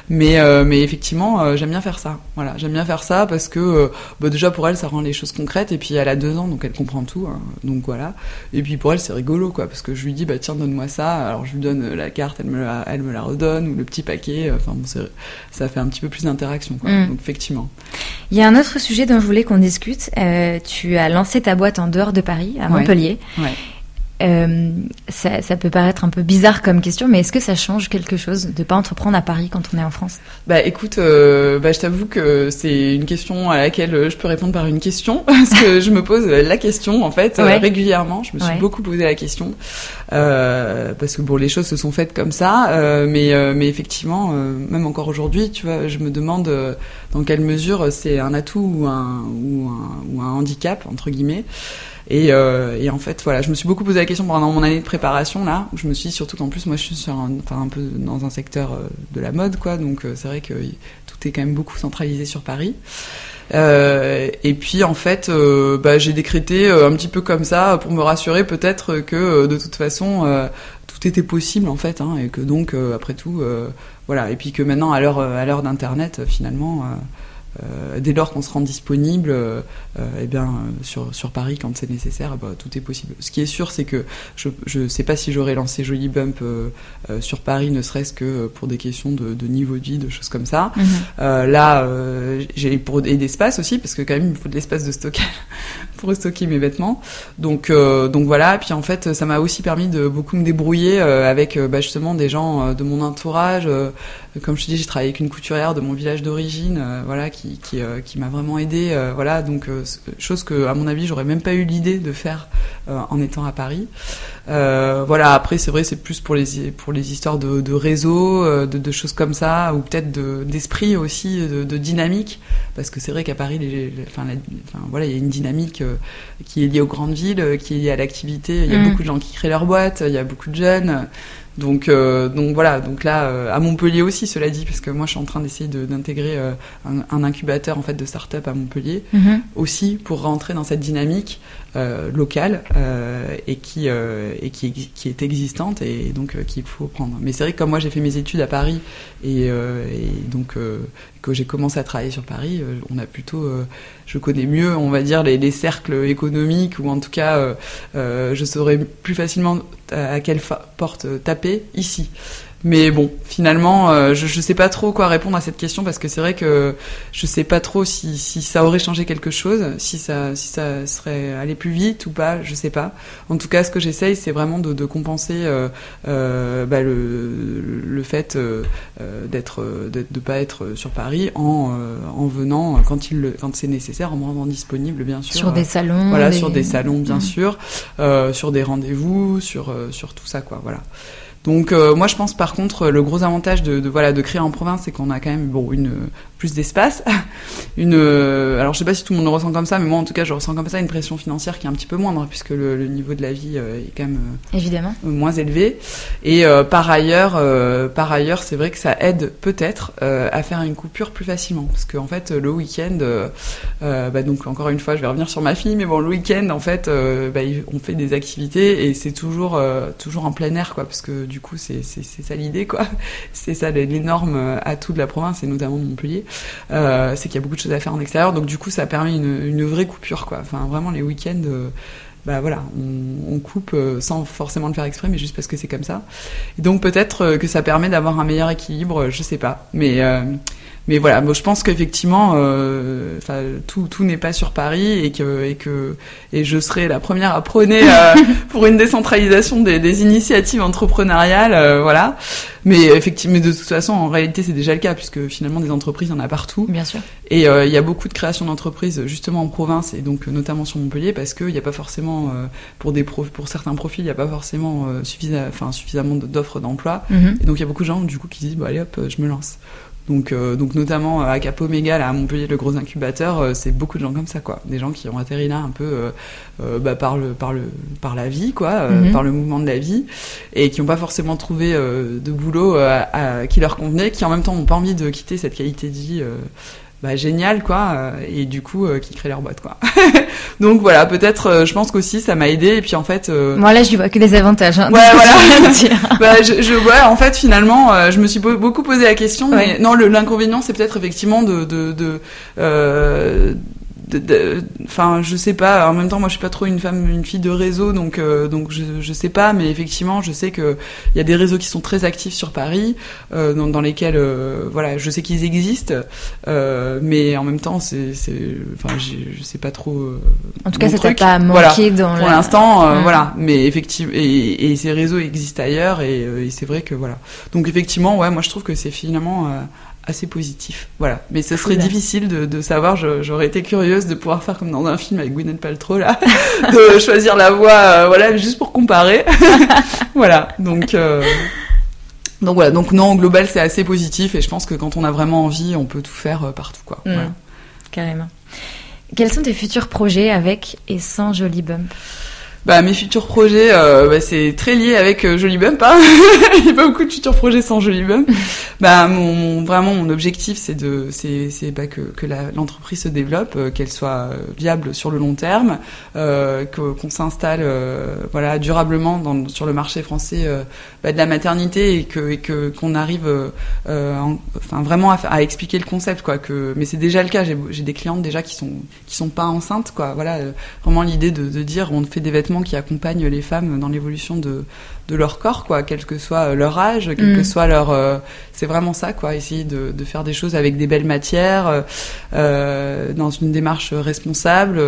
[SPEAKER 2] Mais, mais effectivement, j'aime bien faire ça. Voilà, j'aime bien faire ça parce que, bah, déjà, pour elle, ça rend les choses concrètes et puis elle a deux ans, donc elle comprend tout, hein, donc voilà. Et puis pour elle, c'est rigolo, quoi, parce que je lui dis, bah tiens, donne-moi ça. Alors je lui donne la carte, elle me la, elle me la redonne, ou le petit paquet. Enfin, bon, ça fait un petit peu plus d'interaction, quoi. Mm. Donc effectivement.
[SPEAKER 1] Il y a un autre sujet dont je voulais qu'on discute. Euh, tu as lancé ta boîte en dehors de Paris, à Montpellier. Ouais. Euh, ça, ça, peut paraître un peu bizarre comme question, mais est-ce que ça change quelque chose de pas entreprendre à Paris quand on est en France?
[SPEAKER 2] Bah écoute, euh, bah, je t'avoue que c'est une question à laquelle je peux répondre par une question, parce que je me pose la question en fait régulièrement. Je me suis beaucoup posé la question euh, parce que bon, les choses se sont faites comme ça, euh, mais euh, mais effectivement, même encore aujourd'hui, tu vois, je me demande dans quelle mesure c'est un atout ou un, ou un, ou un handicap entre guillemets. Et, euh, et, en fait, voilà, je me suis beaucoup posé la question pendant mon année de préparation là, je me suis surtout qu'en plus moi je suis un, enfin un peu dans un secteur euh, de la mode quoi, donc euh, c'est vrai que tout est quand même beaucoup centralisé sur Paris. Et puis en fait, bah, j'ai décrété un petit peu comme ça pour me rassurer peut-être que de toute façon tout était possible en fait, hein, et que donc après tout, voilà, et puis que maintenant à l'heure à l'heure d'internet finalement euh, dès lors qu'on se rend disponible, euh, eh bien, sur, sur Paris, quand c'est nécessaire, bah, tout est possible. Ce qui est sûr, c'est que je ne sais pas si j'aurais lancé Jolie Bump euh, sur Paris, ne serait-ce que pour des questions de, de, niveau de vie, de choses comme ça. Mhm. là, j'ai pour et d'espace aussi, parce que quand même, il faut de l'espace de stockage pour stocker mes vêtements. Donc, donc voilà. Puis en fait, ça m'a aussi permis de beaucoup me débrouiller avec bah, justement des gens de mon entourage. Comme je te dis, j'ai travaillé avec une couturière de mon village d'origine, voilà, qui qui, euh, qui, m'a vraiment aidé. Euh, voilà, donc euh, chose que à mon avis j'aurais même pas eu l'idée de faire en étant à Paris. voilà, après c'est vrai c'est plus pour les pour les histoires de, de réseau, de, de, choses comme ça, ou peut-être d'esprit aussi, de, dynamique, parce que c'est vrai qu'à Paris, les, enfin, enfin, voilà, il y a une dynamique qui est liée aux grandes villes, qui est liée à l'activité. Il y a mm. beaucoup de gens qui créent leur boîte, il y a beaucoup de jeunes. Donc, euh, donc voilà, donc là, euh, à Montpellier aussi, cela dit, parce que moi je suis en train d'essayer d'intégrer euh, un, incubateur en fait de start-up à Montpellier, mhm. aussi pour rentrer dans cette dynamique locale et, qui, et qui, qui, est existante et donc qu'il faut prendre. Mais c'est vrai que comme moi j'ai fait mes études à Paris et, et donc que j'ai commencé à travailler sur Paris, on a plutôt, je connais mieux, on va dire, les, les cercles économiques ou en tout cas, je saurais plus facilement à quelle porte taper ici. Mais bon, finalement, euh, je, je sais pas trop quoi répondre à cette question parce que c'est vrai que je sais pas trop si, si ça aurait changé quelque chose, si ça, si ça serait allé plus vite ou pas, je sais pas. En tout cas, ce que j'essaye, c'est vraiment de, de compenser euh, euh, bah, le, le fait euh, euh, d'être, de, de pas être sur Paris en, en venant quand il, quand c'est nécessaire, en me rendant disponible, bien sûr.
[SPEAKER 1] Sur des salons.
[SPEAKER 2] Voilà, sur des salons, bien mmh. sûr, sur des rendez-vous, sur, sur tout ça, quoi. Voilà. Donc euh, moi je pense par contre le gros avantage de, de voilà de créer en province c'est qu'on a quand même bon une plus d'espace, une euh, alors je sais pas si tout le monde le ressent comme ça mais moi en tout cas je ressens comme ça une pression financière qui est un petit peu moindre puisque le, le niveau de la vie euh, est quand même
[SPEAKER 1] évidemment.
[SPEAKER 2] moins élevé. Et par ailleurs par ailleurs c'est vrai que ça aide peut-être à faire une coupure plus facilement. Parce qu'en fait le week-end bah, donc encore une fois je vais revenir sur ma fille mais bon le week-end en fait bah, on fait des activités et c'est toujours toujours en plein air quoi. Parce que du coup, c'est ça l'idée, quoi. C'est ça l'énorme euh, atout de la province, et notamment de Montpellier, euh, c'est qu'il y a beaucoup de choses à faire en extérieur. Donc, du coup, ça permet une, une vraie coupure, quoi. Enfin, vraiment, les week-ends, euh, bah voilà, on, coupe sans forcément le faire exprès, mais juste parce que c'est comme ça. Donc, peut-être que ça permet d'avoir un meilleur équilibre, je sais pas. Mais mais voilà, bon, je pense qu'effectivement, euh, tout, tout n'est pas sur Paris et que, et que, et je serai la première à prôner euh, pour une décentralisation des, des initiatives entrepreneuriales, euh, voilà. Mais effectivement, de toute façon, en réalité, c'est déjà le cas puisque finalement, des entreprises, il y en a partout.
[SPEAKER 1] Bien sûr.
[SPEAKER 2] Et euh, il y a beaucoup de créations d'entreprises justement en province et donc notamment sur Montpellier parce qu'il n'y a pas forcément, pour des pro pour certains profils, il n'y a pas forcément suffisamment, enfin, suffisamment d'offres d'emploi.
[SPEAKER 1] Mhm.
[SPEAKER 2] Et donc il y a beaucoup de gens du coup qui disent, bah allez hop, je me lance. Donc, euh, donc notamment à Cap Omega, là, à Montpellier, le gros incubateur, euh, c'est beaucoup de gens comme ça, quoi. Des gens qui ont atterri là un peu euh, euh, bah, par le par le par la vie, quoi, euh,
[SPEAKER 1] Mhm.
[SPEAKER 2] par le mouvement de la vie, et qui n'ont pas forcément trouvé euh, de boulot euh, à- qui leur convenait, qui en même temps n'ont pas envie de quitter cette qualité de vie. Bah, géniale quoi euh, et du coup euh, qui créent leur boîte quoi donc voilà peut-être euh, je pense qu'aussi ça m'a aidé et puis en fait euh,
[SPEAKER 1] Moi, là, je vois que des avantages. Hein,
[SPEAKER 2] Ouais, voilà. bah, je, je ouais, en fait finalement euh, je me suis beau- beaucoup posé la question mais non l'inconvénient c'est peut-être effectivement de de de euh, de- de- enfin je sais pas en même temps moi je suis pas trop une femme une fille de réseau donc euh, donc je je sais pas mais effectivement je sais que il y a des réseaux qui sont très actifs sur Paris euh, dans, dans lesquels euh, voilà je sais qu'ils existent euh, mais en même temps c'est c'est enfin je sais pas trop euh,
[SPEAKER 1] En tout cas, ça t'a pas
[SPEAKER 2] Voilà.
[SPEAKER 1] manqué dans
[SPEAKER 2] pour
[SPEAKER 1] la-
[SPEAKER 2] l'instant, euh, voilà. Mais effectivement, et, et ces réseaux existent ailleurs, et, et c'est vrai que voilà. Donc effectivement, ouais, moi je trouve que c'est finalement euh, assez positif, voilà. Mais ce serait
[SPEAKER 1] Cool.
[SPEAKER 2] difficile de, de savoir. J'aurais été curieuse de pouvoir faire comme dans un film avec Gwyneth Paltrow là, de choisir la voie, euh, voilà, juste pour comparer. voilà. Donc. euh, donc voilà, donc non, au global c'est assez positif et je pense que quand on a vraiment envie, on peut tout faire euh, partout quoi.
[SPEAKER 1] Mm.
[SPEAKER 2] Voilà.
[SPEAKER 1] Carrément. Quels sont tes futurs projets avec et sans Jolly Bump
[SPEAKER 2] Bah mes futurs projets, euh, bah, c'est très lié avec euh, Jolly Bump. Hein. Il n'y a pas beaucoup de futurs projets sans Jolly Bump. bah mon, mon- vraiment mon objectif c'est de c'est c'est bah, que que l'entreprise se développe, euh, qu'elle soit viable sur le long terme, euh, que- qu'on s'installe voilà durablement dans, sur le marché français bah, de la maternité et que et que qu'on arrive en- enfin vraiment à, à expliquer le concept quoi. Que mais c'est déjà le cas. J'ai j'ai des clientes déjà qui sont qui sont pas enceintes quoi. Voilà vraiment l'idée de, de dire on fait des vêtements qui accompagnent les femmes dans l'évolution de, de leur corps, quoi, quel que soit euh, leur âge, quel
[SPEAKER 1] Mm.
[SPEAKER 2] que soit leur. euh, c'est vraiment ça, quoi, essayer de, de faire des choses avec des belles matières, euh, dans une démarche responsable.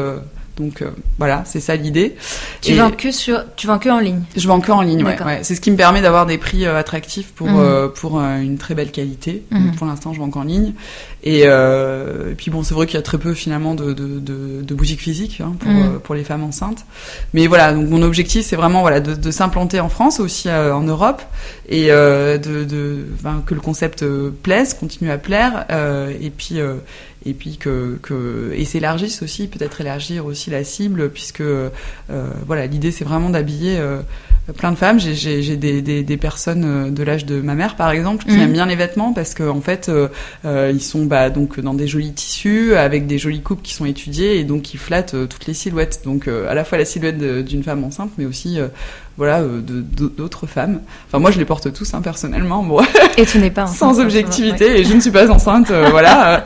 [SPEAKER 2] donc euh, voilà, c'est ça l'idée.
[SPEAKER 1] Tu
[SPEAKER 2] Et-
[SPEAKER 1] vends que sur, tu vends que en ligne?
[SPEAKER 2] Je vends que en ligne, ouais. C'est ce qui me permet d'avoir des prix euh, attractifs pour euh, pour une très belle qualité. Donc, pour l'instant, je vends qu'en ligne. Et, euh, et puis bon, c'est vrai qu'il y a très peu finalement de de, de, de boutiques physiques hein, pour
[SPEAKER 1] Mhm.
[SPEAKER 2] euh, pour les femmes enceintes. Mais voilà, donc mon objectif, c'est vraiment voilà de, de s'implanter en France aussi euh, en Europe et euh, de, de ben, que le concept euh, plaise, continue à plaire euh, et puis euh, et puis que, que et s'élargisse aussi, peut-être élargir aussi la cible, puisque euh, voilà, l'idée c'est vraiment d'habiller euh, plein de femmes. J'ai- des, des, des personnes euh, de l'âge de ma mère, par exemple, qui
[SPEAKER 1] Mhm.
[SPEAKER 2] aiment bien les vêtements parce que en fait, euh, euh, ils sont bah, donc dans des jolis tissus avec des jolies coupes qui sont étudiées et donc qui flattent euh, toutes les silhouettes. Donc euh, à la fois la silhouette d'une femme enceinte, mais aussi euh, voilà euh, d'autres femmes. Enfin moi je les porte tous hein, personnellement. Bon,
[SPEAKER 1] Et tu n'es pas enceinte,
[SPEAKER 2] sans objectivité et je ne suis pas enceinte euh, voilà euh,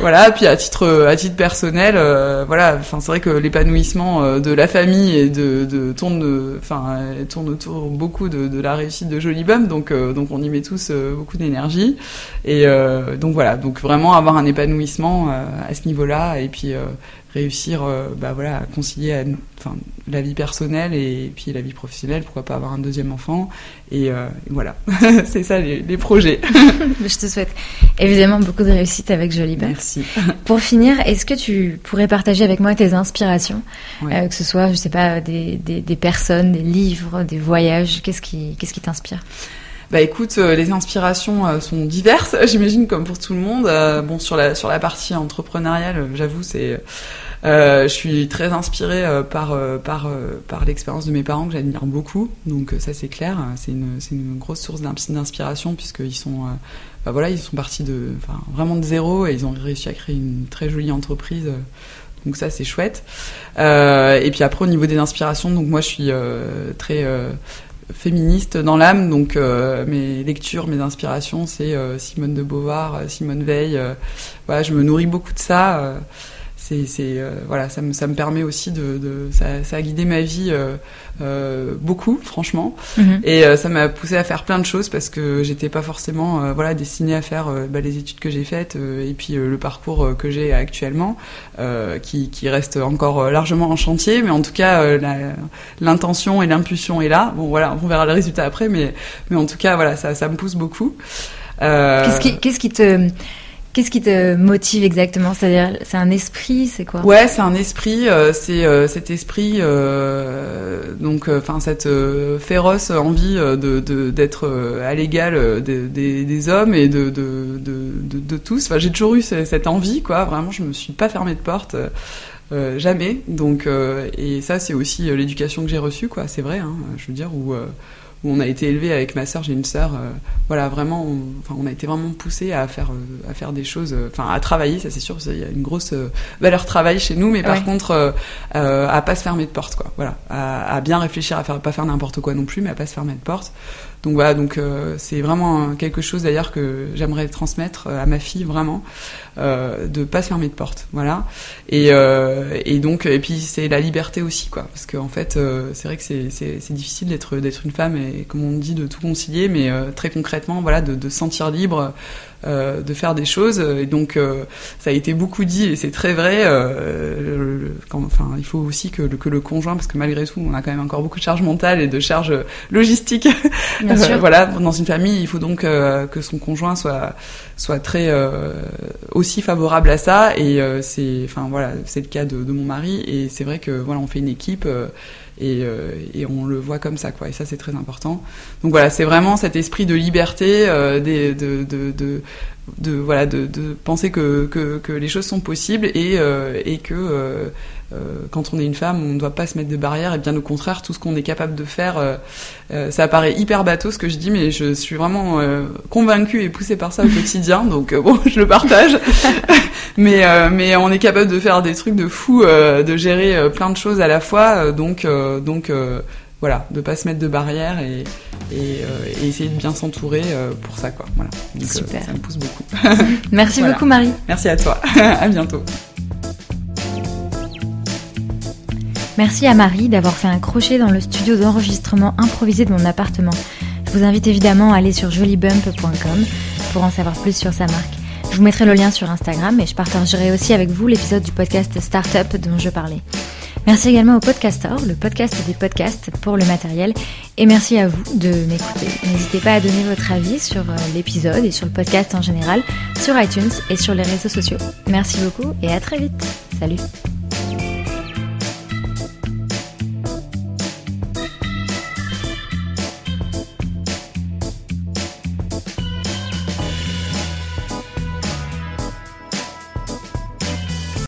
[SPEAKER 2] voilà puis à titre à titre personnel euh, voilà enfin c'est vrai que l'épanouissement euh, de la famille et de, de tourne euh, enfin euh, tourne autour beaucoup de, de la réussite de Jolie Bum donc euh, donc on y met tous euh, beaucoup d'énergie et euh, donc voilà donc vraiment avoir un épanouissement euh, à ce niveau-là et puis euh, réussir euh, bah voilà à concilier à- enfin la vie personnelle et puis la vie professionnelle pourquoi pas avoir un deuxième enfant et, euh, et voilà c'est ça les, les projets.
[SPEAKER 1] Je te souhaite évidemment beaucoup de réussite avec Jolly Bump.
[SPEAKER 2] merci
[SPEAKER 1] Pour finir, est-ce que tu pourrais partager avec moi tes inspirations,
[SPEAKER 2] Ouais.
[SPEAKER 1] Euh, que ce soit, je sais pas, des, des, des personnes, des livres, des voyages, qu'est-ce qui, qu'est-ce qui t'inspire?
[SPEAKER 2] Bah écoute, euh, les inspirations euh, sont diverses, j'imagine comme pour tout le monde. Euh, bon sur la sur la partie entrepreneuriale, j'avoue c'est je suis très inspirée euh, par euh, par euh, par l'expérience de mes parents que j'admire beaucoup. Donc euh, ça c'est clair, c'est une c'est une grosse source d'ins- d'inspiration puisqu'ils sont euh, bah voilà, ils sont partis de enfin vraiment de zéro et ils ont réussi à créer une très jolie entreprise. euh, donc ça c'est chouette. Euh, et puis après au niveau des inspirations, donc moi je suis euh, très euh, féministe dans l'âme, donc euh, mes lectures, mes inspirations, c'est euh, Simone de Beauvoir, euh, Simone Veil. euh, voilà, je me nourris beaucoup de ça. C'est euh, voilà ça me, ça me permet aussi de, de ça, ça, a guidé ma vie euh, euh, beaucoup franchement. Mhm. et ça m'a poussé à faire plein de choses parce que j'étais pas forcément voilà destinée à faire bah, les études que j'ai faites et puis le parcours que j'ai actuellement qui, qui reste encore largement en chantier. Mais en tout cas l'intention et l'impulsion est là. Bon voilà on verra le résultat après mais mais en tout cas voilà ça ça me pousse beaucoup.
[SPEAKER 1] Qu'est-ce qui qu'est-ce qui te Qu'est-ce qui te motive exactement? C'est-à-dire, c'est un esprit, c'est quoi?
[SPEAKER 2] Ouais, c'est un esprit. Euh, c'est euh, cet esprit, euh, donc, enfin, cette féroce envie de d'être à l'égal des, des, hommes et de de, de, tous. Enfin, j'ai toujours eu cette envie, quoi. Vraiment, je me suis pas fermée de porte. jamais donc et ça c'est aussi l'éducation que j'ai reçue quoi c'est vrai hein, je veux dire où où on a été élevé avec ma sœur, j'ai une sœur, euh, voilà, vraiment, on, enfin, on a été vraiment poussé à faire, euh, à faire des choses, euh, enfin, à travailler, ça c'est sûr, il y a une grosse valeur travail chez nous, mais par contre, à pas se fermer de porte, quoi, voilà, à, à, bien réfléchir, à faire, pas faire n'importe quoi non plus, mais à pas se fermer de porte. Donc voilà, donc c'est vraiment quelque chose d'ailleurs que j'aimerais transmettre à ma fille vraiment, euh, de pas se fermer de porte, voilà. Et, et donc et puis c'est la liberté aussi quoi, parce qu'en en fait c'est vrai que c'est c'est difficile d'être d'être une femme et comme on dit, de tout concilier, mais euh, très concrètement, voilà, de, de sentir libre euh, de faire des choses. Et donc, euh, ça a été beaucoup dit, et c'est très vrai. Quand, enfin, il faut aussi que le, que le conjoint, parce que malgré tout, on a quand même encore beaucoup de charge mentale et de charge logistique. voilà, dans une famille, il faut donc que son conjoint soit soit très aussi favorable à ça. Et c'est, enfin voilà, c'est le cas de, de, mon mari. Et c'est vrai que voilà, on fait une équipe. Euh, et, on le voit comme ça quoi. Et ça c'est très important. Donc voilà c'est vraiment cet esprit de liberté euh, de, de, voilà de, penser que, que, les choses sont possibles et, euh, et que quand on est une femme on ne doit pas se mettre de barrières et bien au contraire tout ce qu'on est capable de faire ça paraît hyper bateau ce que je dis mais je suis vraiment convaincue et poussée par ça au quotidien donc bon je le partage mais euh, mais on est capable de faire des trucs de fou, euh, de gérer euh, plein de choses à la fois. donc donc voilà, de pas se mettre de barrières et, et, essayer de bien s'entourer pour ça quoi. Voilà.
[SPEAKER 1] Super.
[SPEAKER 2] ça me pousse beaucoup.
[SPEAKER 1] Merci beaucoup Marie.
[SPEAKER 2] Merci à toi. à bientôt.
[SPEAKER 1] Merci à Marie d'avoir fait un crochet dans le studio d'enregistrement improvisé de mon appartement. Je vous invite évidemment à aller sur jolybump.com pour en savoir plus sur sa marque. Je vous mettrai le lien sur Instagram et je partagerai aussi avec vous l'épisode du podcast Startup dont je parlais. Merci également au Podcaster, le podcast des podcasts pour le matériel. Et merci à vous de m'écouter. N'hésitez pas à donner votre avis sur euh, l'épisode et sur le podcast en général, sur iTunes et sur les réseaux sociaux. Merci beaucoup et à très vite. Salut